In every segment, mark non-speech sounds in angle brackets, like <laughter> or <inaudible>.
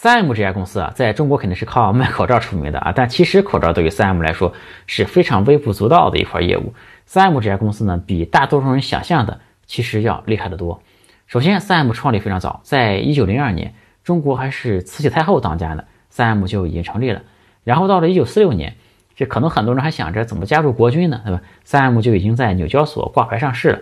3M 这家公司啊，在中国肯定是靠卖口罩出名的啊，但其实口罩对于 3M 来说是非常微不足道的一块业务。3M 这家公司呢，比大多数人想象的其实要厉害得多。首先，3M 创立非常早，在一九零二年，中国还是慈禧太后当家呢，3M 就已经成立了。然后到了一九四六年，这可能很多人还想着怎么加入国军呢，对吧？3M 就已经在纽交所挂牌上市了。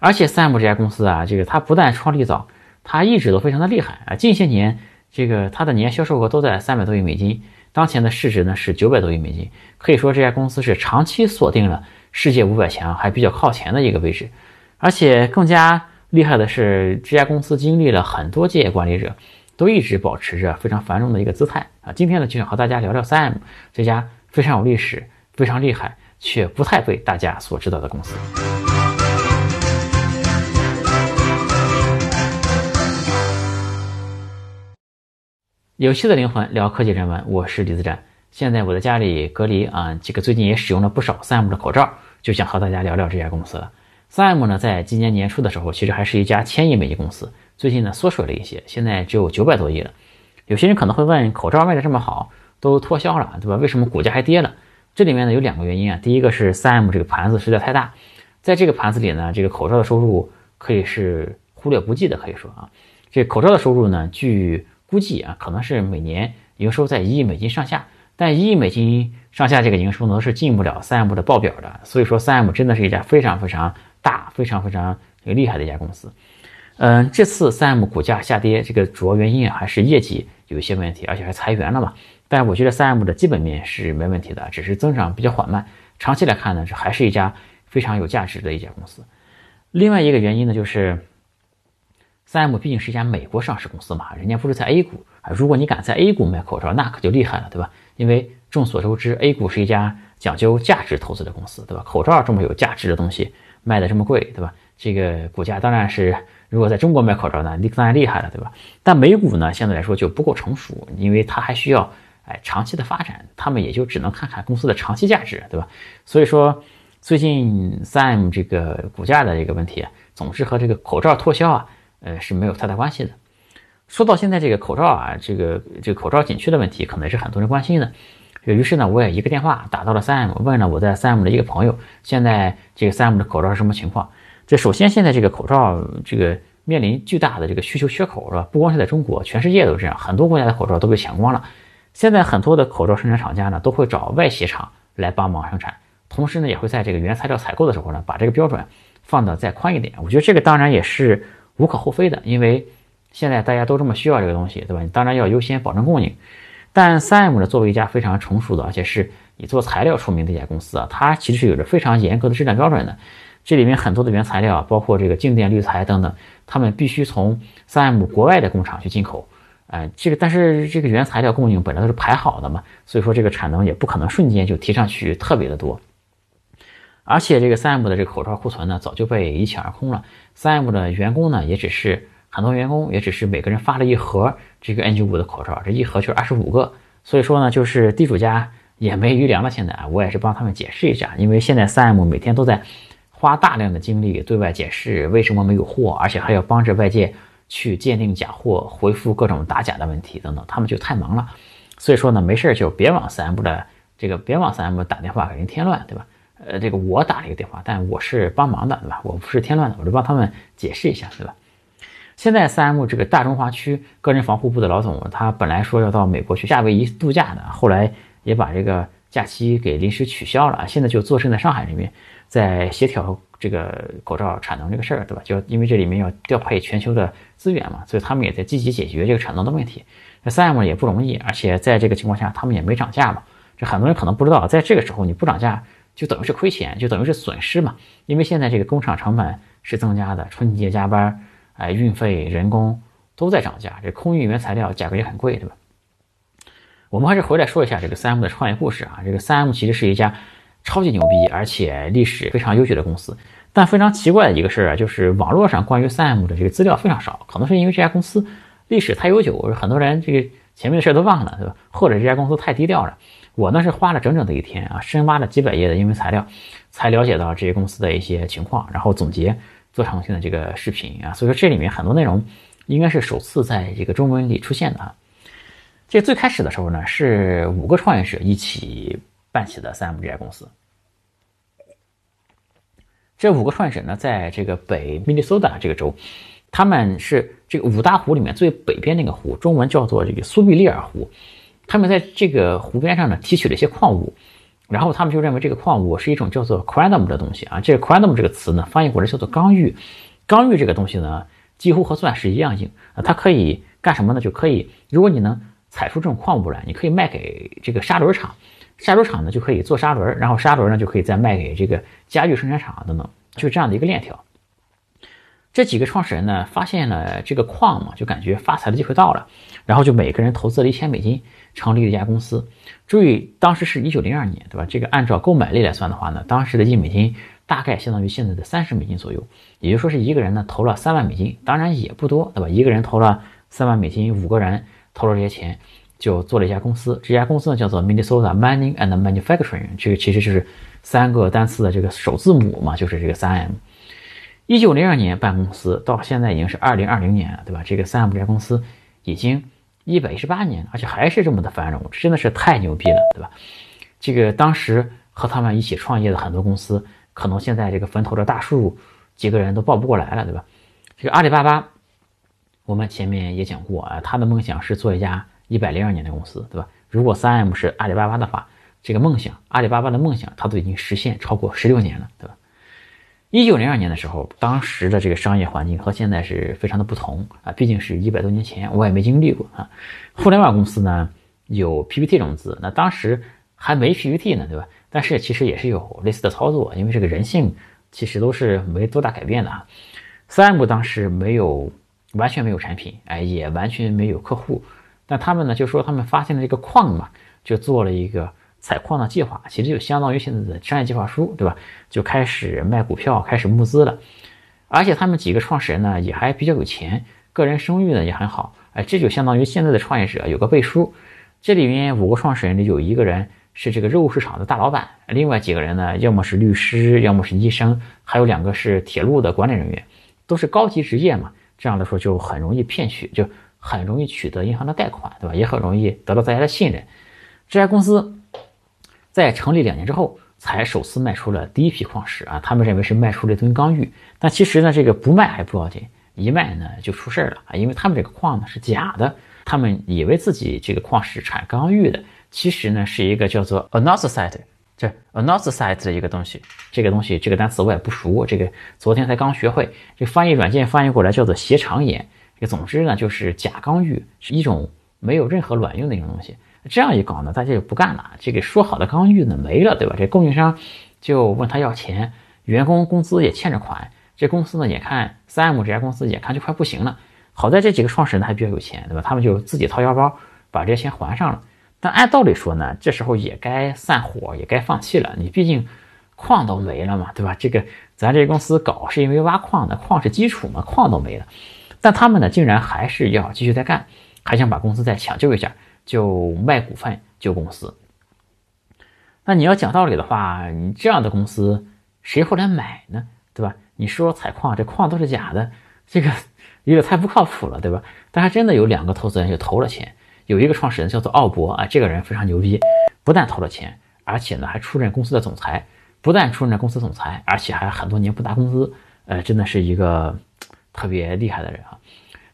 而且，3M 这家公司啊，这个它不但创立早，它一直都非常的厉害啊，近些年。这个它的年销售额都在三百多亿美金，当前的市值呢是九百多亿美金，可以说这家公司是长期锁定了世界五百强还比较靠前的一个位置。而且更加厉害的是，这家公司经历了很多届管理者，都一直保持着非常繁荣的一个姿态啊。今天呢，就想和大家聊聊 3M 这家非常有历史、非常厉害却不太被大家所知道的公司。有趣的灵魂聊科技人文，我是李自展。现在我在家里隔离啊，这个最近也使用了不少 3M 的口罩，就想和大家聊聊这家公司了。3M 呢，在今年年初的时候，其实还是一家千亿美金公司，最近呢缩水了一些，现在只有九百多亿了。有些人可能会问，口罩卖的这么好，都脱销了，对吧？为什么股价还跌了？这里面呢有两个原因啊。第一个是 3M 这个盘子实在太大，在这个盘子里呢，这个口罩的收入可以是忽略不计的，可以说啊，这口罩的收入呢，据估计啊，可能是每年营收在一亿美金上下，但一亿美金上下这个营收呢是进不了三 M 的报表的，所以说三 M 真的是一家非常非常大、非常非常厉害的一家公司。嗯，这次三 M 股价下跌，这个主要原因啊还是业绩有一些问题，而且还裁员了嘛。但我觉得三 M 的基本面是没问题的，只是增长比较缓慢。长期来看呢，这还是一家非常有价值的一家公司。另外一个原因呢就是。3M 毕竟是一家美国上市公司嘛，人家不是在 A 股啊。如果你敢在 A 股卖口罩，那可就厉害了，对吧？因为众所周知，A 股是一家讲究价值投资的公司，对吧？口罩这么有价值的东西卖的这么贵，对吧？这个股价当然是，如果在中国卖口罩呢，你当然厉害了，对吧？但美股呢，相对来说就不够成熟，因为它还需要哎长期的发展，他们也就只能看看公司的长期价值，对吧？所以说，最近 3M 这个股价的这个问题，总是和这个口罩脱销啊。呃是没有太大关系的。说到现在这个口罩啊，这个这个口罩紧缺的问题，可能是很多人关心的。于是呢，我也一个电话打到了三 M，问了我在三 M 的一个朋友，现在这个三 M 的口罩是什么情况？这首先现在这个口罩这个面临巨大的这个需求缺口，是吧？不光是在中国，全世界都这样，很多国家的口罩都被抢光了。现在很多的口罩生产厂家呢，都会找外协厂来帮忙生产，同时呢，也会在这个原材料采购的时候呢，把这个标准放的再宽一点。我觉得这个当然也是。无可厚非的，因为现在大家都这么需要这个东西，对吧？你当然要优先保证供应。但三 M 呢，作为一家非常成熟的，而且是以做材料出名的一家公司啊，它其实是有着非常严格的质量标准的。这里面很多的原材料啊，包括这个静电滤材等等，他们必须从三 M 国外的工厂去进口。哎，这个但是这个原材料供应本来都是排好的嘛，所以说这个产能也不可能瞬间就提上去特别的多。而且这个 3M 的这个口罩库存呢，早就被一抢而空了。3M 的员工呢，也只是很多员工，也只是每个人发了一盒这个 N95 的口罩，这一盒就是二十五个。所以说呢，就是地主家也没余粮了。现在啊，我也是帮他们解释一下，因为现在 3M 每天都在花大量的精力对外解释为什么没有货，而且还要帮着外界去鉴定假货、回复各种打假的问题等等，他们就太忙了。所以说呢，没事就别往 3M 的这个别往 3M 打电话给人添乱，对吧？呃，这个我打了一个电话，但我是帮忙的，对吧？我不是添乱的，我就帮他们解释一下，对吧？现在三 M 这个大中华区个人防护部的老总，他本来说要到美国去夏威夷度假的，后来也把这个假期给临时取消了，现在就坐镇在上海这边，在协调这个口罩产能这个事儿，对吧？就因为这里面要调配全球的资源嘛，所以他们也在积极解决这个产能的问题。那三 M 也不容易，而且在这个情况下，他们也没涨价嘛。这很多人可能不知道，在这个时候你不涨价。就等于是亏钱，就等于是损失嘛。因为现在这个工厂成本是增加的，春节加班，哎，运费、人工都在涨价，这空运原材料价格也很贵，对吧？我们还是回来说一下这个三 M 的创业故事啊。这个三 M 其实是一家超级牛逼，而且历史非常悠久的公司。但非常奇怪的一个事儿啊，就是网络上关于三 M 的这个资料非常少，可能是因为这家公司历史太悠久，很多人这个前面的事儿都忘了，对吧？或者这家公司太低调了。我呢是花了整整的一天啊，深挖了几百页的英文材料，才了解到这些公司的一些情况，然后总结做成现在这个视频啊。所以说这里面很多内容应该是首次在这个中文里出现的啊。这最开始的时候呢，是五个创业者一起办起的 3M 这家公司。这五个创业者呢，在这个北明尼苏达这个州，他们是这个五大湖里面最北边那个湖，中文叫做这个苏必利尔湖。他们在这个湖边上呢，提取了一些矿物，然后他们就认为这个矿物是一种叫做 quantum 的东西啊。这个 quantum 这个词呢，翻译过来叫做刚玉。刚玉这个东西呢，几乎和钻石一样硬啊。它可以干什么呢？就可以，如果你能采出这种矿物来，你可以卖给这个砂轮厂。砂轮厂呢就可以做砂轮，然后砂轮呢就可以再卖给这个家具生产厂等等，就这样的一个链条。这几个创始人呢发现了这个矿嘛，就感觉发财的机会到了，然后就每个人投资了一千美金，成立了一家公司。注意，当时是一九零二年，对吧？这个按照购买力来算的话呢，当时的一美金大概相当于现在的三十美金左右，也就是说是一个人呢投了三万美金，当然也不多，对吧？一个人投了三万美金，五个人投了这些钱。就做了一家公司，这家公司呢叫做 Minnesota Mining and Manufacturing，这个其实就是三个单词的这个首字母嘛，就是这个三 M。一九零二年办公司，到现在已经是二零二零年了，对吧？这个三 M 这家公司已经一百一十八年了，而且还是这么的繁荣，真的是太牛逼了，对吧？这个当时和他们一起创业的很多公司，可能现在这个坟头的大树，几个人都抱不过来了，对吧？这个阿里巴巴，我们前面也讲过啊，他的梦想是做一家。一百零二年的公司，对吧？如果三 M 是阿里巴巴的话，这个梦想，阿里巴巴的梦想，他都已经实现超过十六年了，对吧？一九零二年的时候，当时的这个商业环境和现在是非常的不同啊，毕竟是一百多年前，我也没经历过啊。互联网公司呢有 PPT 融资，那当时还没 PPT 呢，对吧？但是其实也是有类似的操作，因为这个人性其实都是没多大改变的啊。三 M 当时没有完全没有产品，哎，也完全没有客户。但他们呢，就说他们发现了这个矿嘛，就做了一个采矿的计划，其实就相当于现在的商业计划书，对吧？就开始卖股票，开始募资了。而且他们几个创始人呢，也还比较有钱，个人声誉呢也很好。哎，这就相当于现在的创业者有个背书。这里面五个创始人里有一个人是这个肉市场的大老板，另外几个人呢，要么是律师，要么是医生，还有两个是铁路的管理人员，都是高级职业嘛。这样的说就很容易骗取，就。很容易取得银行的贷款，对吧？也很容易得到大家的信任。这家公司在成立两年之后，才首次卖出了第一批矿石啊。他们认为是卖出了一吨钢玉，但其实呢，这个不卖还不要紧，一卖呢就出事儿了啊。因为他们这个矿呢是假的，他们以为自己这个矿石产钢玉的，其实呢是一个叫做 anorthosite，这 anorthosite 的一个东西。这个东西这个单词我也不熟，这个昨天才刚学会。这翻译软件翻译过来叫做斜长眼。这个总之呢，就是假钢玉是一种没有任何卵用的一种东西。这样一搞呢，大家就不干了。这个说好的钢玉呢没了，对吧？这供应商就问他要钱，员工工资也欠着款。这公司呢也看三 M 这家公司也看就快不行了。好在这几个创始人还比较有钱，对吧？他们就自己掏腰包把这些钱还上了。但按道理说呢，这时候也该散伙，也该放弃了。你毕竟矿都没了嘛，对吧？这个咱这公司搞是因为挖矿的，矿是基础嘛，矿都没了。但他们呢，竟然还是要继续再干，还想把公司再抢救一下，就卖股份救公司。那你要讲道理的话，你这样的公司谁会来买呢？对吧？你说采矿，这矿都是假的，这个 <laughs> 有点太不靠谱了，对吧？但还真的有两个投资人就投了钱，有一个创始人叫做奥博啊，这个人非常牛逼，不但投了钱，而且呢还出任公司的总裁，不但出任公司总裁，而且还很多年不拿工资，呃，真的是一个。特别厉害的人啊，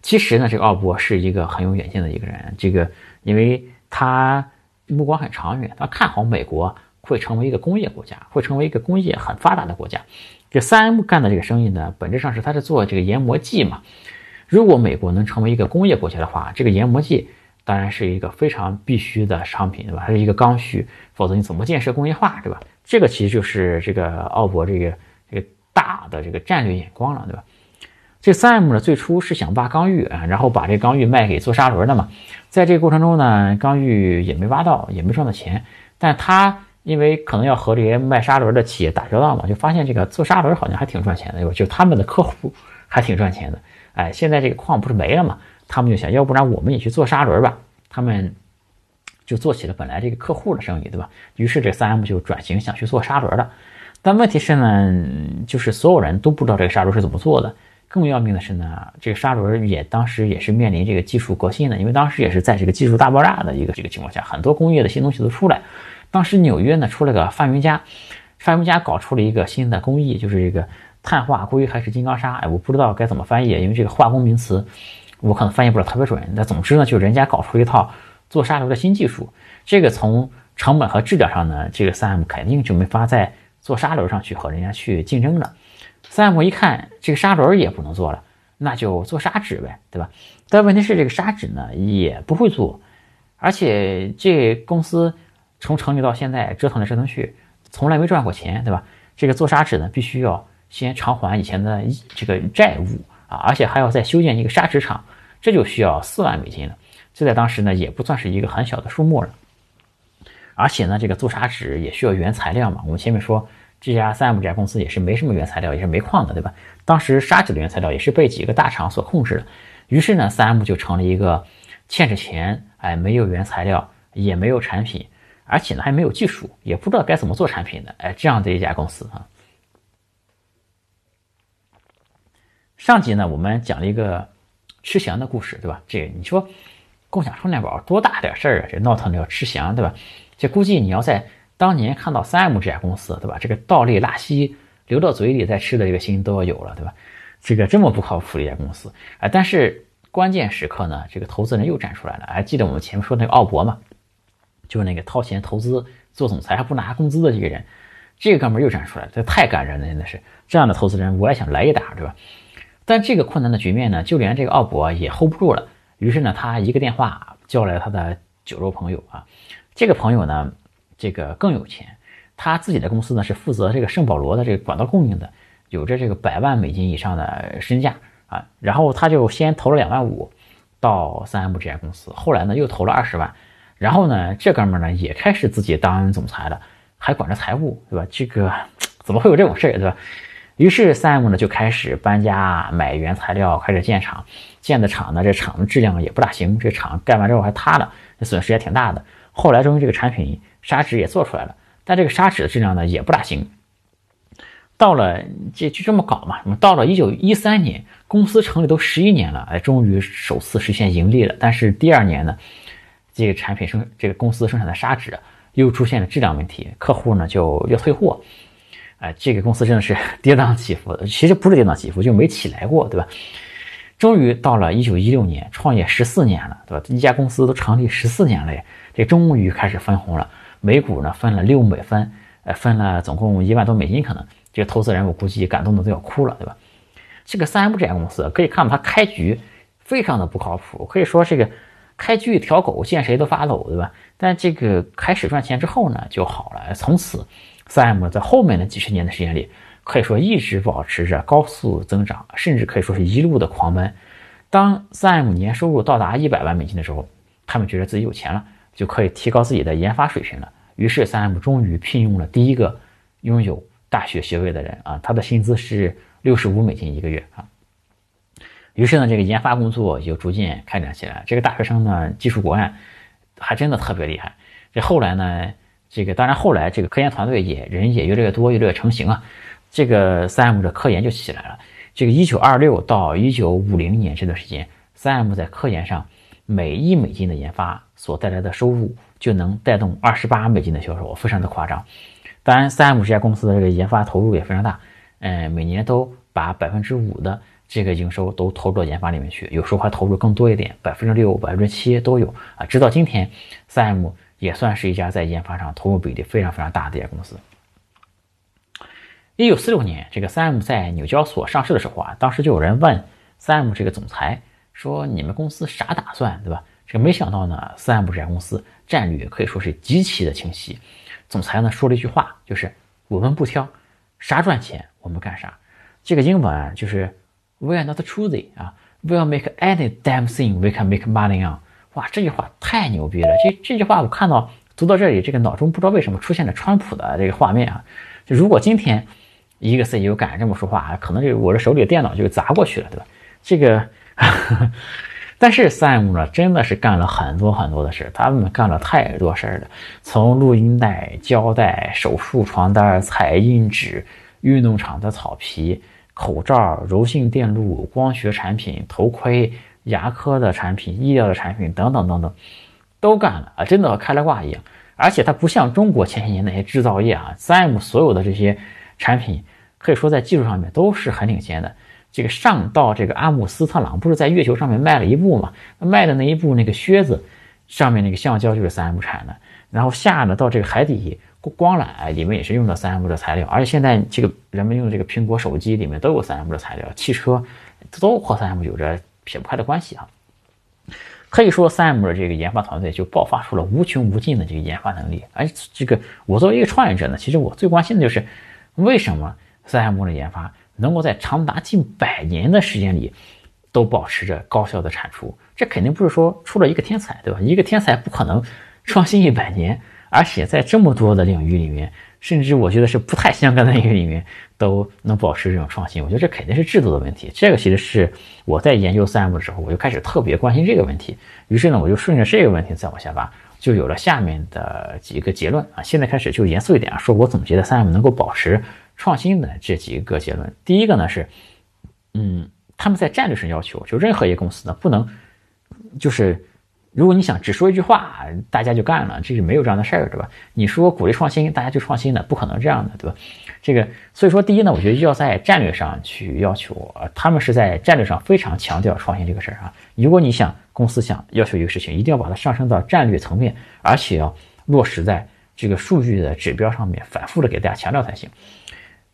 其实呢，这个奥博是一个很有远见的一个人。这个，因为他目光很长远，他看好美国会成为一个工业国家，会成为一个工业很发达的国家。这三 M 干的这个生意呢，本质上是他是做这个研磨剂嘛。如果美国能成为一个工业国家的话，这个研磨剂当然是一个非常必须的商品，对吧？它是一个刚需，否则你怎么建设工业化，对吧？这个其实就是这个奥博这个这个大的这个战略眼光了，对吧？这三 M 呢，最初是想挖钢玉啊，然后把这钢玉卖给做砂轮的嘛。在这个过程中呢，钢玉也没挖到，也没赚到钱。但他因为可能要和这些卖砂轮的企业打交道嘛，就发现这个做砂轮好像还挺赚钱的，就他们的客户 <laughs> 还挺赚钱的。哎，现在这个矿不是没了嘛，他们就想要不然我们也去做砂轮吧。他们就做起了本来这个客户的生意，对吧？于是这三 M 就转型想去做砂轮了。但问题是呢，就是所有人都不知道这个砂轮是怎么做的。更要命的是呢，这个砂轮也当时也是面临这个技术革新的，因为当时也是在这个技术大爆炸的一个这个情况下，很多工业的新东西都出来。当时纽约呢出了个发明家，发明家搞出了一个新的工艺，就是这个碳化硅还是金刚砂？哎，我不知道该怎么翻译，因为这个化工名词我可能翻译不了特别准。那总之呢，就人家搞出一套做沙轮的新技术，这个从成本和质量上呢，这个 3M 肯定就没法在做沙轮上去和人家去竞争了。三 M 一看这个砂轮也不能做了，那就做砂纸呗，对吧？但问题是这个砂纸呢也不会做，而且这公司从成立到现在折腾来折腾去，从来没赚过钱，对吧？这个做砂纸呢必须要先偿还以前的这个债务啊，而且还要再修建一个砂纸厂，这就需要四万美金了。这在当时呢也不算是一个很小的数目了。而且呢，这个做砂纸也需要原材料嘛，我们前面说。这家三 M 这家公司也是没什么原材料，也是煤矿的，对吧？当时砂纸的原材料也是被几个大厂所控制的。于是呢，三 M 就成了一个欠着钱，哎，没有原材料，也没有产品，而且呢还没有技术，也不知道该怎么做产品的，哎，这样的一家公司啊。上集呢，我们讲了一个吃翔的故事，对吧？这你说共享充电宝多大点事儿啊？这闹腾的要吃翔，对吧？这估计你要在。当年看到三 M 这家公司，对吧？这个倒立拉稀流到嘴里再吃的这个心都要有了，对吧？这个这么不靠谱的一家公司，哎，但是关键时刻呢，这个投资人又站出来了。还记得我们前面说那个奥博吗？就是那个掏钱投资做总裁还不拿工资的这个人，这个哥们又站出来了，这太感人了，真的是这样的投资人，我也想来一打，对吧？但这个困难的局面呢，就连这个奥博也 hold 不住了。于是呢，他一个电话叫来他的酒肉朋友啊，这个朋友呢。这个更有钱，他自己的公司呢是负责这个圣保罗的这个管道供应的，有着这个百万美金以上的身价啊。然后他就先投了两万五到三 M 这家公司，后来呢又投了二十万，然后呢这哥们呢也开始自己当总裁了，还管着财务，对吧？这个怎么会有这种事儿，对吧？于是三 M 呢就开始搬家买原材料，开始建厂。建的厂呢，这厂的质量也不大行，这厂盖完之后还塌了，这损失也挺大的。后来终于这个产品。砂纸也做出来了，但这个砂纸的质量呢也不大行。到了这就这么搞嘛，到了一九一三年，公司成立都十一年了，哎，终于首次实现盈利了。但是第二年呢，这个产品生这个公司生产的砂纸又出现了质量问题，客户呢就要退货，哎，这个公司真的是 <laughs> 跌宕起伏。其实不是跌宕起伏，就没起来过，对吧？终于到了一九一六年，创业十四年了，对吧？一家公司都成立十四年了，这终于开始分红了。每股呢分了六美分，呃，分了总共一万多美金，可能这个投资人我估计感动的都要哭了，对吧？这个三 M 这家公司可以看到它开局非常的不靠谱，可以说这个开局一条狗见谁都发抖，对吧？但这个开始赚钱之后呢就好了，从此三 M 在后面的几十年的时间里，可以说一直保持着高速增长，甚至可以说是一路的狂奔。当三 M 年收入到达一百万美金的时候，他们觉得自己有钱了。就可以提高自己的研发水平了。于是，三 M 终于聘用了第一个拥有大学学位的人啊，他的薪资是六十五美金一个月啊。于是呢，这个研发工作就逐渐开展起来。这个大学生呢，技术果然还真的特别厉害。这后来呢，这个当然后来这个科研团队也人也越来越多，越来越成型啊。这个三 M 的科研就起来了。这个一九二六到一九五零年这段时间，三 M 在科研上。每一美金的研发所带来的收入，就能带动二十八美金的销售，非常的夸张。当然，三 M 这家公司的这个研发投入也非常大，嗯，每年都把百分之五的这个营收都投入到研发里面去，有时候还投入更多一点，百分之六、百分之七都有啊。直到今天，三 M 也算是一家在研发上投入比例非常非常大的一家公司。一九四六年，这个三 M 在纽交所上市的时候啊，当时就有人问三 M 这个总裁。说你们公司啥打算，对吧？这没想到呢，三 M 这家公司战略可以说是极其的清晰。总裁呢说了一句话，就是我们不挑，啥赚钱我们干啥。这个英文啊就是 We are not choosy 啊，We'll make any damn thing we can make money on。哇，这句话太牛逼了！这这句话我看到读到这里，这个脑中不知道为什么出现了川普的这个画面啊。就如果今天一个 CEO 敢这么说话啊，可能这我这手里的电脑就砸过去了，对吧？这个。<laughs> 但是，Sam 呢，真的是干了很多很多的事，他们干了太多事儿了。从录音带、胶带、手术床单、彩印纸、运动场的草皮，口罩、柔性电路、光学产品、头盔、牙科的产品、医疗的产品等等等等，都干了啊，真的开了挂一样。而且它不像中国前些年那些制造业啊，Sam 所有的这些产品，可以说在技术上面都是很领先的。这个上到这个阿姆斯特朗，不是在月球上面卖了一部嘛？卖的那一部那个靴子，上面那个橡胶就是三 M 产的。然后下呢到这个海底光缆里面也是用的三 M 的材料。而且现在这个人们用的这个苹果手机里面都有三 M 的材料，汽车都和三 M 有着撇不开的关系啊。可以说三 M 的这个研发团队就爆发出了无穷无尽的这个研发能力。而这个我作为一个创业者呢，其实我最关心的就是为什么三 M 的研发。能够在长达近百年的时间里，都保持着高效的产出，这肯定不是说出了一个天才，对吧？一个天才不可能创新一百年，而且在这么多的领域里面，甚至我觉得是不太相干的领域里面，都能保持这种创新。我觉得这肯定是制度的问题。这个其实是我在研究三 M 的时候，我就开始特别关心这个问题。于是呢，我就顺着这个问题再往下挖，就有了下面的几个结论啊。现在开始就严肃一点啊，说我总结的三 M 能够保持。创新的这几个结论，第一个呢是，嗯，他们在战略上要求，就任何一个公司呢不能，就是如果你想只说一句话，大家就干了，这是没有这样的事儿，对吧？你说鼓励创新，大家就创新的，不可能这样的，对吧？这个所以说，第一呢，我觉得要在战略上去要求，他们是在战略上非常强调创新这个事儿啊。如果你想公司想要求一个事情，一定要把它上升到战略层面，而且要落实在这个数据的指标上面，反复的给大家强调才行。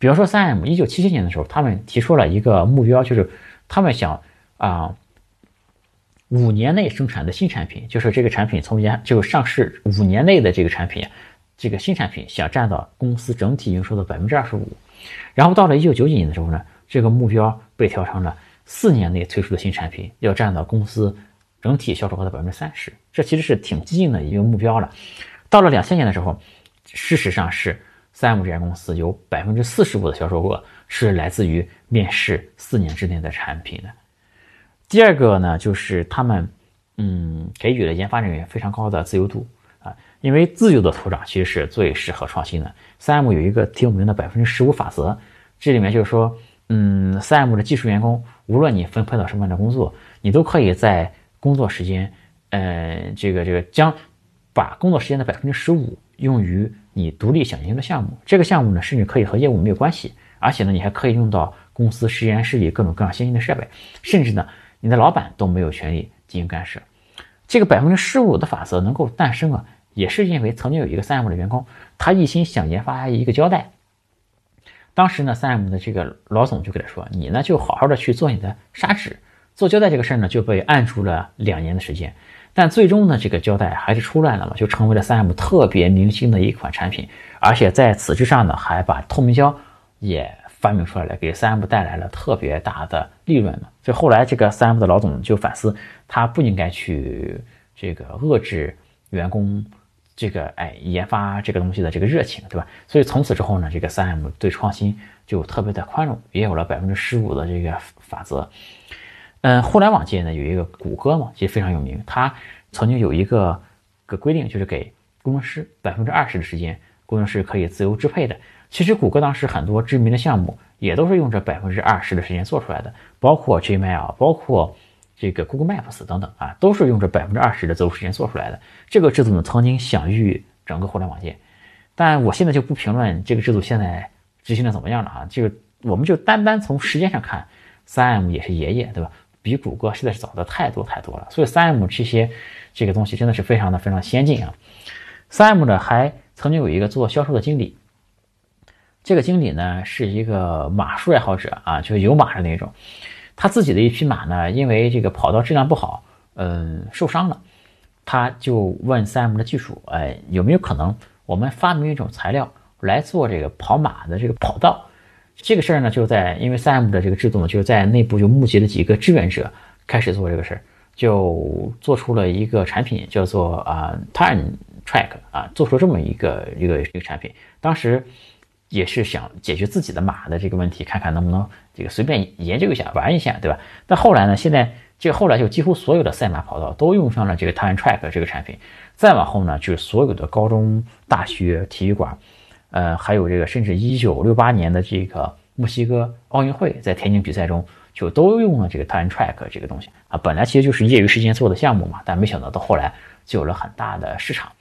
比方说，三 M 一九七七年的时候，他们提出了一个目标，就是他们想啊，五年内生产的新产品，就是这个产品从研就上市五年内的这个产品，这个新产品想占到公司整体营收的百分之二十五。然后到了一九九几年的时候呢，这个目标被调成了四年内推出的新产品要占到公司整体销售额的百分之三十。这其实是挺激进的一个目标了。到了两千年的时候，事实上是。三 M 这家公司有百分之四十五的销售额是来自于面试四年之内的产品的。第二个呢，就是他们嗯给予了研发人员非常高的自由度啊，因为自由的土壤其实是最适合创新的。三 M 有一个挺有名的百分之十五法则，这里面就是说，嗯，三 M 的技术员工，无论你分配到什么样的工作，你都可以在工作时间，呃，这个这个将把工作时间的百分之十五用于。你独立想研究的项目，这个项目呢，甚至可以和业务没有关系，而且呢，你还可以用到公司实验室里各种各样先进的设备，甚至呢，你的老板都没有权利进行干涉。这个百分之十五的法则能够诞生啊，也是因为曾经有一个三 M 的员工，他一心想研发一个胶带，当时呢，三 M 的这个老总就给他说：“你呢，就好好的去做你的砂纸，做胶带这个事儿呢，就被按住了两年的时间。”但最终呢，这个胶带还是出来了嘛，就成为了 3M 特别明星的一款产品，而且在此之上呢，还把透明胶也发明出来了，给 3M 带来了特别大的利润嘛。所以后来这个 3M 的老总就反思，他不应该去这个遏制员工这个哎研发这个东西的这个热情，对吧？所以从此之后呢，这个 3M 对创新就特别的宽容，也有了百分之十五的这个法则。嗯，互联网界呢有一个谷歌嘛，其实非常有名。它曾经有一个个规定，就是给工程师百分之二十的时间，工程师可以自由支配的。其实谷歌当时很多知名的项目也都是用这百分之二十的时间做出来的，包括 Gmail，包括这个 Google Maps 等等啊，都是用这百分之二十的自由时间做出来的。这个制度呢曾经享誉整个互联网界，但我现在就不评论这个制度现在执行的怎么样了啊。这个我们就单单从时间上看，三 M 也是爷爷，对吧？比谷歌实在是早的太多太多了，所以三 M 这些这个东西真的是非常的非常先进啊。三 M 呢还曾经有一个做销售的经理，这个经理呢是一个马术爱好者啊，就是有马的那种。他自己的一匹马呢，因为这个跑道质量不好，嗯，受伤了，他就问三 M 的技术，哎，有没有可能我们发明一种材料来做这个跑马的这个跑道？这个事儿呢，就在因为 SAM 的这个制度呢，就在内部就募集了几个志愿者，开始做这个事儿，就做出了一个产品，叫做啊 Time Track 啊，做出这么一个一个一个产品。当时也是想解决自己的马的这个问题，看看能不能这个随便研究一下玩一下，对吧？但后来呢，现在这后来就几乎所有的赛马跑道都用上了这个 Time Track 这个产品。再往后呢，就是所有的高中、大学、体育馆。呃，还有这个，甚至一九六八年的这个墨西哥奥运会在田径比赛中就都用了这个 time track 这个东西啊，本来其实就是业余时间做的项目嘛，但没想到到后来就有了很大的市场。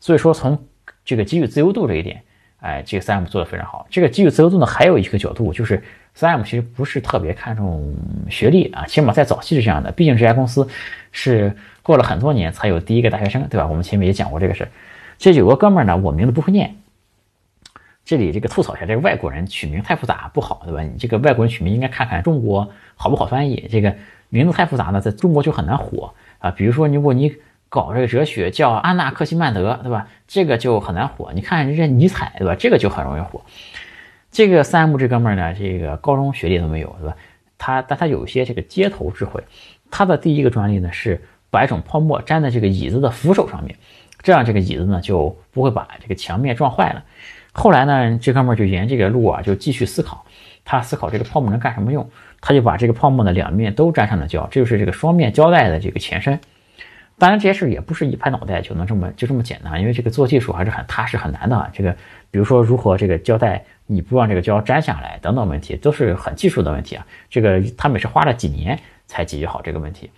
所以说从这个给予自由度这一点，哎，这个 Sam 做的非常好。这个给予自由度呢，还有一个角度就是 Sam 其实不是特别看重学历啊，起码在早期是这样的。毕竟这家公司是过了很多年才有第一个大学生，对吧？我们前面也讲过这个事儿。这有个哥们儿呢，我名字不会念。这里这个吐槽一下，这个外国人取名太复杂不好，对吧？你这个外国人取名应该看看中国好不好翻译。这个名字太复杂呢，在中国就很难火啊。比如说，如果你搞这个哲学叫安娜克西曼德，对吧？这个就很难火。你看人家尼采，对吧？这个就很容易火。这个三 M 这哥们儿呢，这个高中学历都没有，对吧？他但他有一些这个街头智慧。他的第一个专利呢是把一种泡沫粘在这个椅子的扶手上面，这样这个椅子呢就不会把这个墙面撞坏了。后来呢，这哥们儿就沿这个路啊，就继续思考。他思考这个泡沫能干什么用，他就把这个泡沫的两面都粘上了胶，这就是这个双面胶带的这个前身。当然，这些事也不是一拍脑袋就能这么就这么简单，因为这个做技术还是很踏实很难的。这个，比如说如何这个胶带你不让这个胶粘下来等等问题，都是很技术的问题啊。这个他们是花了几年才解决好这个问题。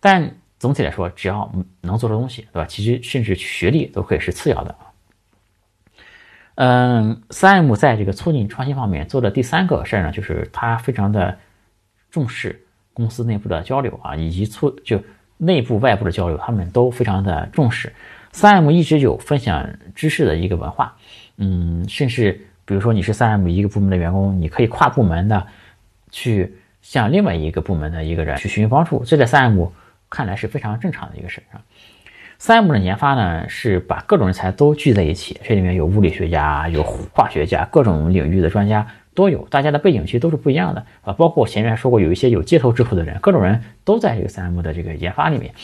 但总体来说，只要能做出东西，对吧？其实甚至学历都可以是次要的。嗯，3M 在这个促进创新方面做的第三个事儿呢，就是他非常的重视公司内部的交流啊，以及促就内部外部的交流，他们都非常的重视。3M 一直有分享知识的一个文化，嗯，甚至比如说你是 3M 一个部门的员工，你可以跨部门的去向另外一个部门的一个人去寻求帮助，这在 3M 看来是非常正常的一个事儿啊。三 M 的研发呢，是把各种人才都聚在一起，这里面有物理学家，有化学家，各种领域的专家都有，大家的背景其实都是不一样的啊。包括我前面说过，有一些有街头智慧的人，各种人都在这个三 M 的这个研发里面。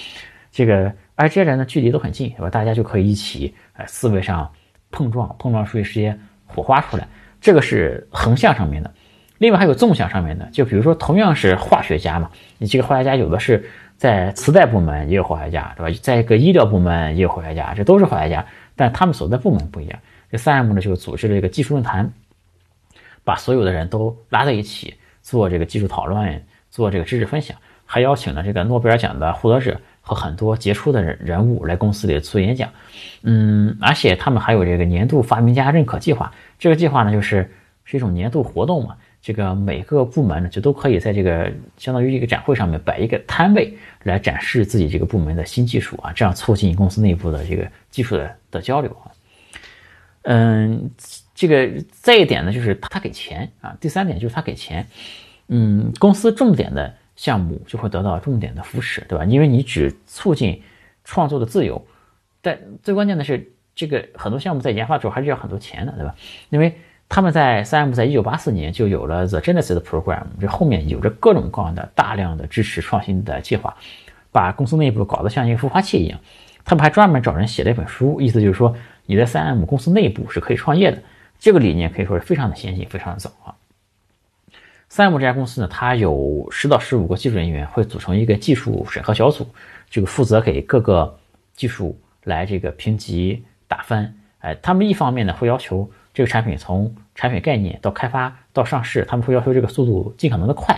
这个而这些人呢，距离都很近，是吧？大家就可以一起，呃，思维上碰撞，碰撞出一些火花出来。这个是横向上面的，另外还有纵向上面的，就比如说同样是化学家嘛，你这个化学家有的是。在磁带部门也有化学家，对吧？在一个医疗部门也有化学家，这都是化学家，但他们所在部门不一样。这三 M 呢，就组织了一个技术论坛，把所有的人都拉在一起做这个技术讨论，做这个知识分享，还邀请了这个诺贝尔奖的获得者和很多杰出的人人物来公司里做演讲。嗯，而且他们还有这个年度发明家认可计划，这个计划呢，就是是一种年度活动嘛。这个每个部门呢，就都可以在这个相当于一个展会上面摆一个摊位，来展示自己这个部门的新技术啊，这样促进公司内部的这个技术的的交流啊。嗯，这个再一点呢，就是他给钱啊。第三点就是他给钱，嗯，公司重点的项目就会得到重点的扶持，对吧？因为你只促进创作的自由，但最关键的是，这个很多项目在研发的时候还是要很多钱的，对吧？因为他们在三 M 在一九八四年就有了 The Genesis Program，这后面有着各种各样的大量的支持创新的计划，把公司内部搞得像一个孵化器一样。他们还专门找人写了一本书，意思就是说你在三 M 公司内部是可以创业的。这个理念可以说是非常的先进，非常的早啊。三 M 这家公司呢，它有十到十五个技术人员，会组成一个技术审核小组，这个负责给各个技术来这个评级打分。哎，他们一方面呢会要求。这个产品从产品概念到开发到上市，他们会要求这个速度尽可能的快。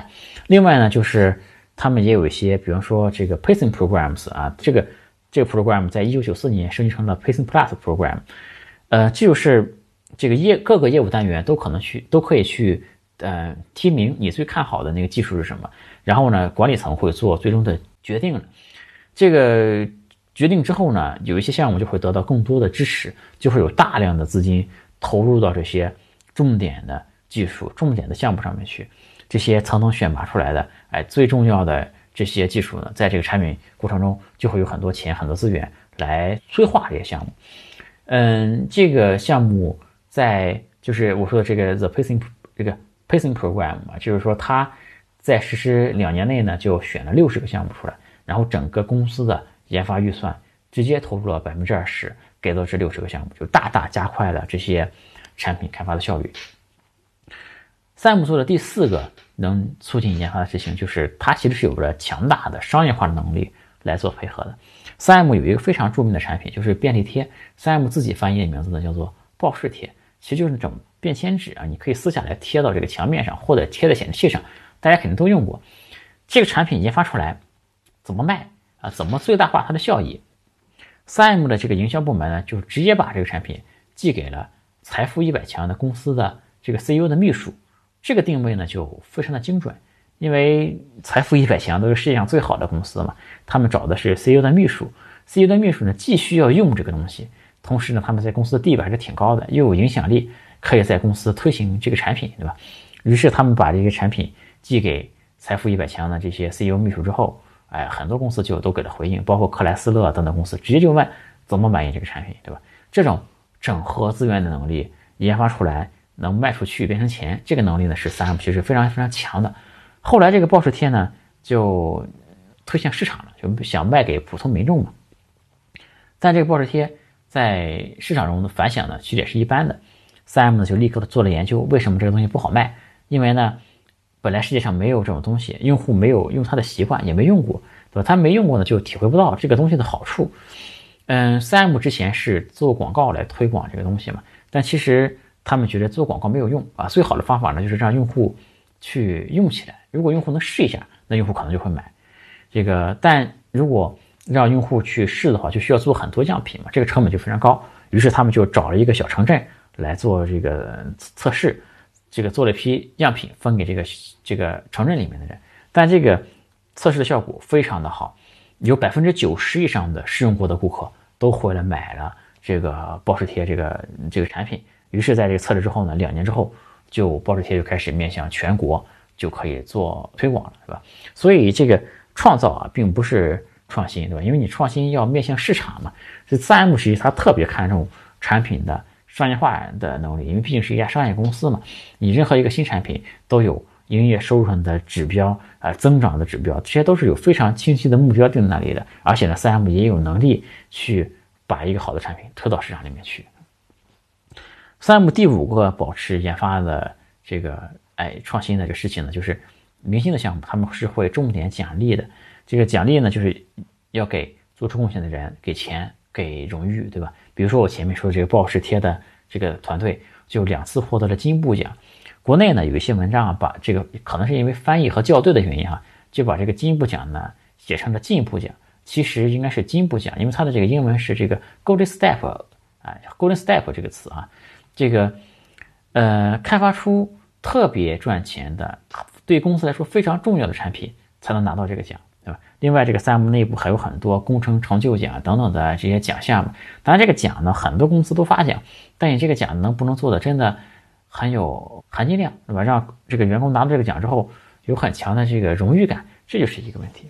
另外呢，就是他们也有一些，比方说这个 pacing programs 啊，这个这个 program 在一九九四年升级成了 pacing plus program。呃，这就是这个业各个业务单元都可能去都可以去呃提名你最看好的那个技术是什么，然后呢，管理层会做最终的决定。这个决定之后呢，有一些项目就会得到更多的支持，就会有大量的资金。投入到这些重点的技术、重点的项目上面去，这些层层选拔出来的，哎，最重要的这些技术呢，在这个产品过程中就会有很多钱、很多资源来催化这些项目。嗯，这个项目在就是我说的这个 the pacing 这个 pacing program 啊，就是说它在实施两年内呢，就选了六十个项目出来，然后整个公司的研发预算直接投入了百分之二十。给到这六十个项目，就大大加快了这些产品开发的效率。三 M 做的第四个能促进研发的事情，就是它其实是有着强大的商业化的能力来做配合的。三 M 有一个非常著名的产品，就是便利贴。三 M 自己翻译的名字呢叫做报事贴，其实就是那种便签纸啊，你可以撕下来贴到这个墙面上，或者贴在显示器上，大家肯定都用过。这个产品研发出来怎么卖啊？怎么最大化它的效益？三 M 的这个营销部门呢，就直接把这个产品寄给了财富一百强的公司的这个 CEO 的秘书。这个定位呢就非常的精准，因为财富一百强都是世界上最好的公司嘛，他们找的是 CEO 的秘书，CEO 的秘书呢既需要用这个东西，同时呢他们在公司的地位还是挺高的，又有影响力，可以在公司推行这个产品，对吧？于是他们把这个产品寄给财富一百强的这些 CEO 秘书之后，哎，很多公司就都给了回应，包括克莱斯勒等等公司直接就问怎么买你这个产品，对吧？这种整合资源的能力，研发出来。能卖出去变成钱，这个能力呢是三 M 其实非常非常强的。后来这个报时贴呢就推向市场了，就想卖给普通民众嘛。但这个报时贴在市场中的反响呢其实也是一般的。三 M 呢就立刻做了研究，为什么这个东西不好卖？因为呢本来世界上没有这种东西，用户没有用它的习惯，也没用过，对吧？他没用过呢就体会不到这个东西的好处。嗯，三 M 之前是做广告来推广这个东西嘛，但其实。他们觉得做广告没有用啊，最好的方法呢就是让用户去用起来。如果用户能试一下，那用户可能就会买。这个，但如果让用户去试的话，就需要做很多样品嘛，这个成本就非常高。于是他们就找了一个小城镇来做这个测试，这个做了一批样品分给这个这个城镇里面的人。但这个测试的效果非常的好，有百分之九十以上的试用过的顾客都回来买了这个报时贴这个这个产品。于是，在这个测试之后呢，两年之后，就报纸贴就开始面向全国，就可以做推广了，是吧？所以这个创造啊，并不是创新，对吧？因为你创新要面向市场嘛。这三 M 实际它特别看重产品的商业化的能力，因为毕竟是一家商业公司嘛。你任何一个新产品都有营业收入上的指标啊，增长的指标，这些都是有非常清晰的目标定在那里的。而且呢，三 M 也有能力去把一个好的产品推到市场里面去。三 M 第五个保持研发的这个哎创新的这个事情呢，就是明星的项目，他们是会重点奖励的。这个奖励呢，就是要给做出贡献的人给钱、给荣誉，对吧？比如说我前面说这个报时贴的这个团队，就两次获得了金布奖。国内呢有一些文章啊，把这个可能是因为翻译和校对的原因啊，就把这个金布奖呢写成了进步奖，其实应该是金布奖，因为它的这个英文是这个 Golden Step，哎，Golden Step 这个词啊。这个，呃，开发出特别赚钱的，对公司来说非常重要的产品，才能拿到这个奖，另外，这个三 M 内部还有很多工程成就奖等等的这些奖项嘛。当然，这个奖呢，很多公司都发奖，但你这个奖能不能做的真的很有含金量，对吧？让这个员工拿到这个奖之后有很强的这个荣誉感，这就是一个问题。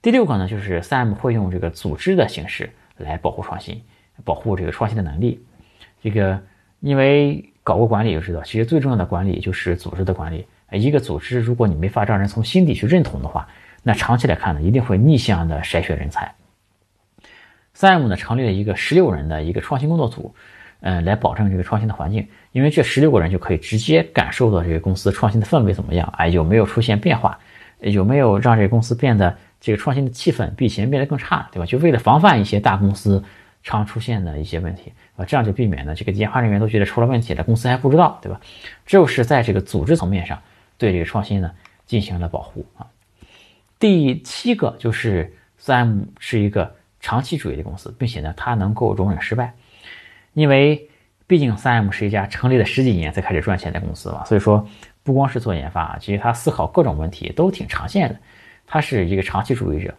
第六个呢，就是三 M 会用这个组织的形式来保护创新，保护这个创新的能力。这个，因为搞过管理就知道，其实最重要的管理就是组织的管理。一个组织，如果你没法让人从心底去认同的话，那长期来看呢，一定会逆向的筛选人才。三 M 呢成立了一个十六人的一个创新工作组，嗯，来保证这个创新的环境。因为这十六个人就可以直接感受到这个公司创新的氛围怎么样，哎，有没有出现变化，有没有让这个公司变得这个创新的气氛比以前变得更差，对吧？就为了防范一些大公司。常出现的一些问题啊，这样就避免了这个研发人员都觉得出了问题了，公司还不知道，对吧？只有是在这个组织层面上对这个创新呢进行了保护啊。第七个就是三 M 是一个长期主义的公司，并且呢它能够容忍失败，因为毕竟三 M 是一家成立了十几年才开始赚钱的公司嘛，所以说不光是做研发，其实它思考各种问题都挺长线的，它是一个长期主义者。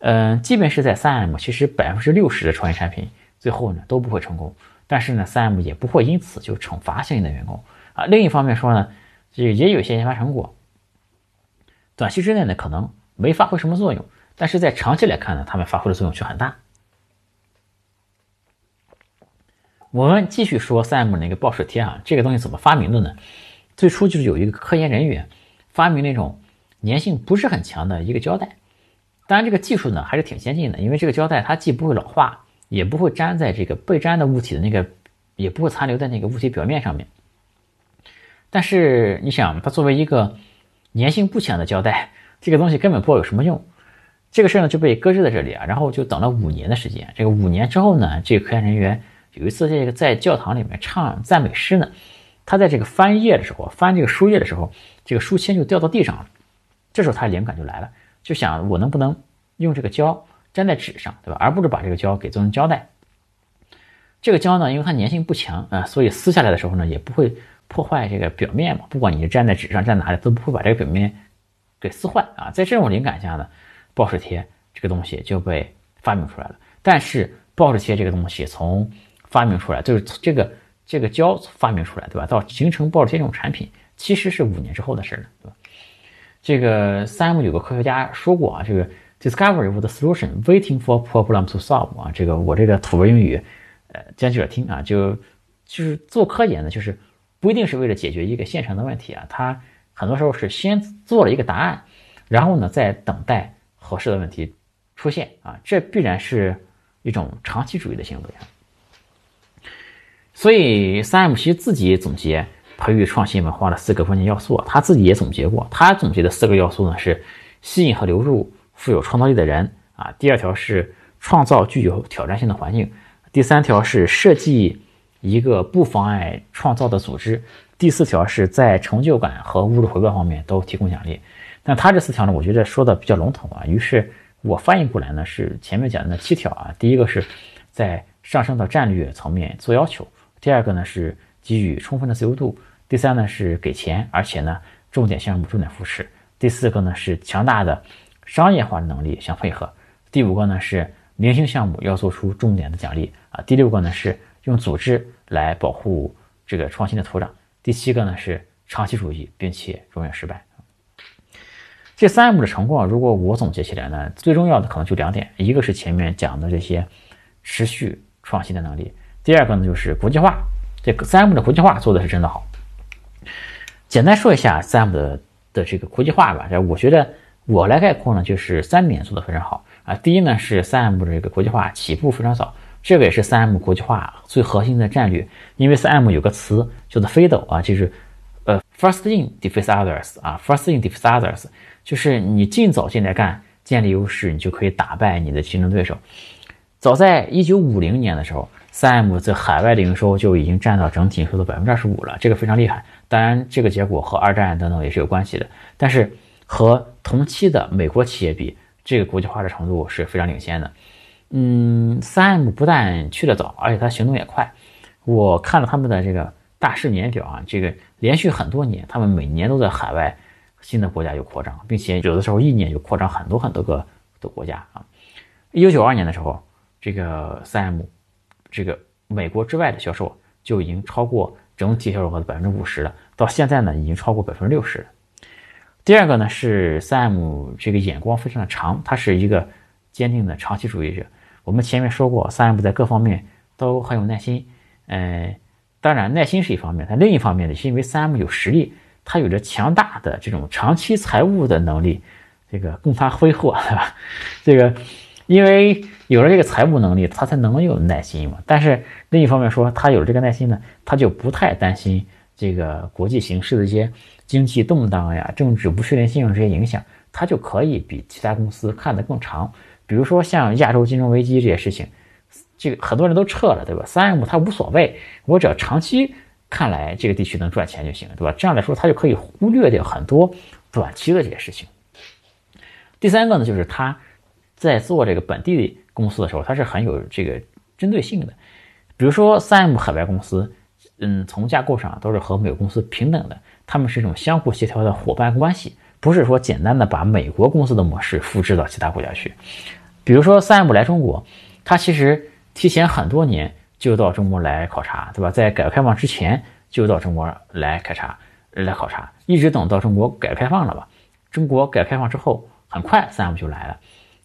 嗯，即便是在三 M，其实百分之六十的创业产品最后呢都不会成功，但是呢，三 M 也不会因此就惩罚相应的员工啊。另一方面说呢，也也有些研发成果，短期之内呢可能没发挥什么作用，但是在长期来看呢，他们发挥的作用却很大。我们继续说三 M 那个报时贴啊，这个东西怎么发明的呢？最初就是有一个科研人员发明那种粘性不是很强的一个胶带。当然，这个技术呢还是挺先进的，因为这个胶带它既不会老化，也不会粘在这个被粘的物体的那个，也不会残留在那个物体表面上面。但是你想，它作为一个粘性不强的胶带，这个东西根本不知道有什么用。这个事儿呢就被搁置在这里啊，然后就等了五年的时间。这个五年之后呢，这个科研人员有一次这个在教堂里面唱赞美诗呢，他在这个翻页的时候，翻这个书页的时候，这个书签就掉到地上了。这时候他灵感就来了，就想我能不能用这个胶粘在纸上，对吧？而不是把这个胶给做成胶带。这个胶呢，因为它粘性不强啊，所以撕下来的时候呢，也不会破坏这个表面嘛。不管你是粘在纸上、粘哪里，都不会把这个表面给撕坏啊。在这种灵感下呢，报纸贴这个东西就被发明出来了。但是报纸贴这个东西从发明出来，就是这个这个胶发明出来，对吧？到形成报纸贴这种产品，其实是五年之后的事儿了，对吧？这个三 M 有个科学家说过啊，这个 discovery was the solution waiting for problem to solve 啊。这个我这个土味英语。讲记者听啊，就就是做科研呢，就是不一定是为了解决一个现成的问题啊，他很多时候是先做了一个答案，然后呢再等待合适的问题出现啊，这必然是一种长期主义的行为。所以三 M 其实自己总结培育创新文化的四个关键要素，他自己也总结过，他总结的四个要素呢是吸引和流入富有创造力的人啊，第二条是创造具有挑战性的环境。第三条是设计一个不妨碍创造的组织，第四条是在成就感和物质回报方面都提供奖励。但他这四条呢，我觉得说的比较笼统啊，于是我翻译过来呢是前面讲的那七条啊。第一个是在上升到战略层面做要求，第二个呢是给予充分的自由度，第三呢是给钱，而且呢重点项目重点扶持，第四个呢是强大的商业化能力相配合，第五个呢是。明星项目要做出重点的奖励啊。第六个呢是用组织来保护这个创新的土壤。第七个呢是长期主义，并且永远失败。这三 M 的成功啊，如果我总结起来呢，最重要的可能就两点：一个是前面讲的这些持续创新的能力；第二个呢就是国际化。这个三 M 的国际化做的是真的好。简单说一下三 M 的的这个国际化吧。这我觉得我来概括呢，就是三点做的非常好。啊，第一呢是三 M 的这个国际化起步非常早，这个也是三 M 国际化最核心的战略。因为三 M 有个词叫做飞斗啊，就是呃 first in defeat others 啊，first in defeat others，就是你尽早进来干，建立优势，你就可以打败你的竞争对手。早在一九五零年的时候，三 M 在海外的营收就已经占到整体营收的百分之二十五了，这个非常厉害。当然，这个结果和二战等等也是有关系的，但是和同期的美国企业比。这个国际化的程度是非常领先的，嗯，三 M 不但去得早，而且它行动也快。我看了他们的这个大事年表啊，这个连续很多年，他们每年都在海外新的国家有扩张，并且有的时候一年就扩张很多很多个的国家啊。一九九二年的时候，这个三 M 这个美国之外的销售就已经超过整体销售额的百分之五十了，到现在呢，已经超过百分之六十了。第二个呢是三 M 这个眼光非常的长，他是一个坚定的长期主义者。我们前面说过，三 M 在各方面都很有耐心。呃，当然耐心是一方面，但另一方面呢，是因为三 M 有实力，它有着强大的这种长期财务的能力，这个供他挥霍，<laughs> 对吧？这个因为有了这个财务能力，他才能有耐心嘛。但是另一方面说，他有了这个耐心呢，他就不太担心这个国际形势的一些。经济动荡呀，政治不确定性这些影响，它就可以比其他公司看得更长。比如说像亚洲金融危机这些事情，这个很多人都撤了，对吧？三 M 它无所谓，我只要长期看来这个地区能赚钱就行，对吧？这样来说，它就可以忽略掉很多短期的这些事情。第三个呢，就是他在做这个本地公司的时候，它是很有这个针对性的。比如说三 M 海外公司，嗯，从架构上都是和美国公司平等的。他们是一种相互协调的伙伴关系，不是说简单的把美国公司的模式复制到其他国家去。比如说三 M 来中国，它其实提前很多年就到中国来考察，对吧？在改革开放之前就到中国来考察，来考察，一直等到中国改革开放了吧？中国改革开放之后，很快三 M 就来了，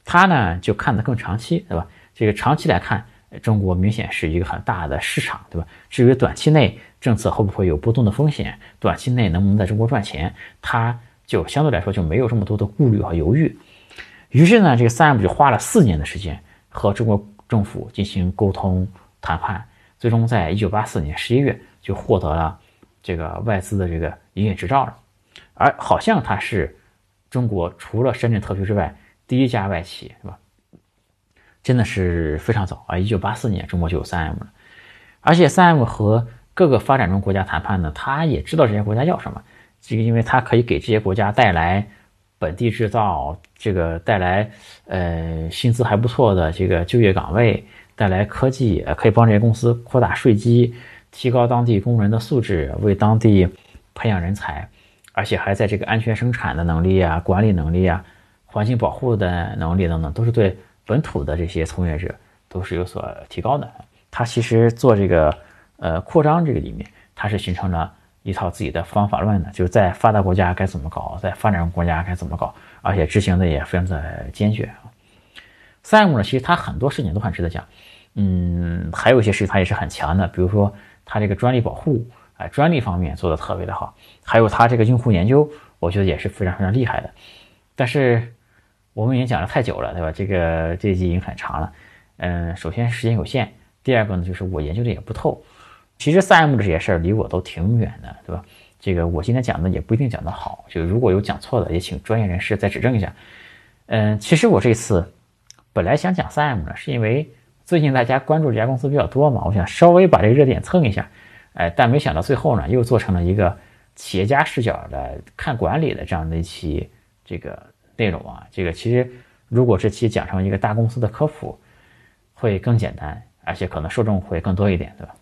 它呢就看得更长期，对吧？这个长期来看。中国明显是一个很大的市场，对吧？至于短期内政策会不会有波动的风险，短期内能不能在中国赚钱，它就相对来说就没有这么多的顾虑和犹豫。于是呢，这个三 M 就花了四年的时间和中国政府进行沟通谈判，最终在一九八四年十一月就获得了这个外资的这个营业执照了。而好像它是中国除了深圳特区之外第一家外企，是吧？真的是非常早啊！一九八四年，中国就有三 M 了。而且 3M 和各个发展中国家谈判呢，他也知道这些国家要什么，这个因为它可以给这些国家带来本地制造，这个带来呃薪资还不错的这个就业岗位，带来科技，可以帮这些公司扩大税基，提高当地工人的素质，为当地培养人才，而且还在这个安全生产的能力啊、管理能力啊、环境保护的能力等等，都是对本土的这些从业者都是有所提高的。他其实做这个呃扩张这个里面，他是形成了一套自己的方法论的，就是在发达国家该怎么搞，在发展中国家该怎么搞，而且执行的也非常的坚决啊。三 M 呢，其实它很多事情都很值得讲，嗯，还有一些事情它也是很强的，比如说它这个专利保护啊，专利方面做的特别的好，还有它这个用户研究，我觉得也是非常非常厉害的。但是我们已经讲了太久了，对吧？这个这一集已经很长了，嗯，首先时间有限。第二个呢，就是我研究的也不透，其实 3M 这些事儿离我都挺远的，对吧？这个我今天讲的也不一定讲得好，就如果有讲错的，也请专业人士再指正一下。嗯，其实我这次本来想讲 3M 的，是因为最近大家关注这家公司比较多嘛，我想稍微把这个热点蹭一下，哎，但没想到最后呢，又做成了一个企业家视角的看管理的这样的一期这个内容啊。这个其实如果这期讲成一个大公司的科普，会更简单。而且可能受众会更多一点，对吧？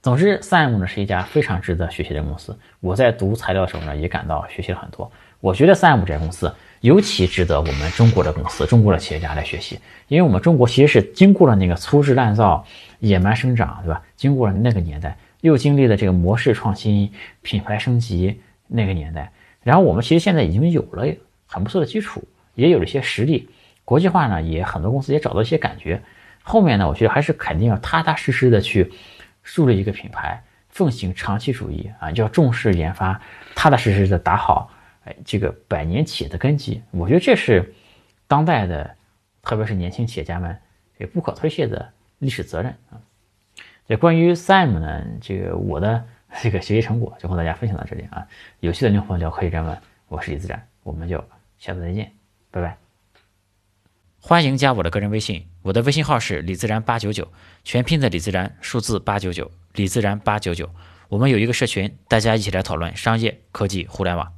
总之，3M 呢是一家非常值得学习的公司。我在读材料的时候呢，也感到学习了很多。我觉得 3M 这家公司尤其值得我们中国的公司、中国的企业家来学习，因为我们中国其实是经过了那个粗制滥造、野蛮生长，对吧？经过了那个年代，又经历了这个模式创新、品牌升级那个年代，然后我们其实现在已经有了很不错的基础，也有了一些实力，国际化呢也很多公司也找到一些感觉。后面呢，我觉得还是肯定要踏踏实实的去树立一个品牌，奉行长期主义啊，要重视研发，踏踏实实的打好哎这个百年企业的根基。我觉得这是当代的，特别是年轻企业家们也不可推卸的历史责任啊。这关于 Sam 呢，这个我的这个学习成果就和大家分享到这里啊。有趣的灵魂聊科技人文，我是李自然，我们就下次再见，拜拜。欢迎加我的个人微信，我的微信号是李自然八九九，全拼的李自然，数字八九九，李自然八九九。我们有一个社群，大家一起来讨论商业、科技、互联网。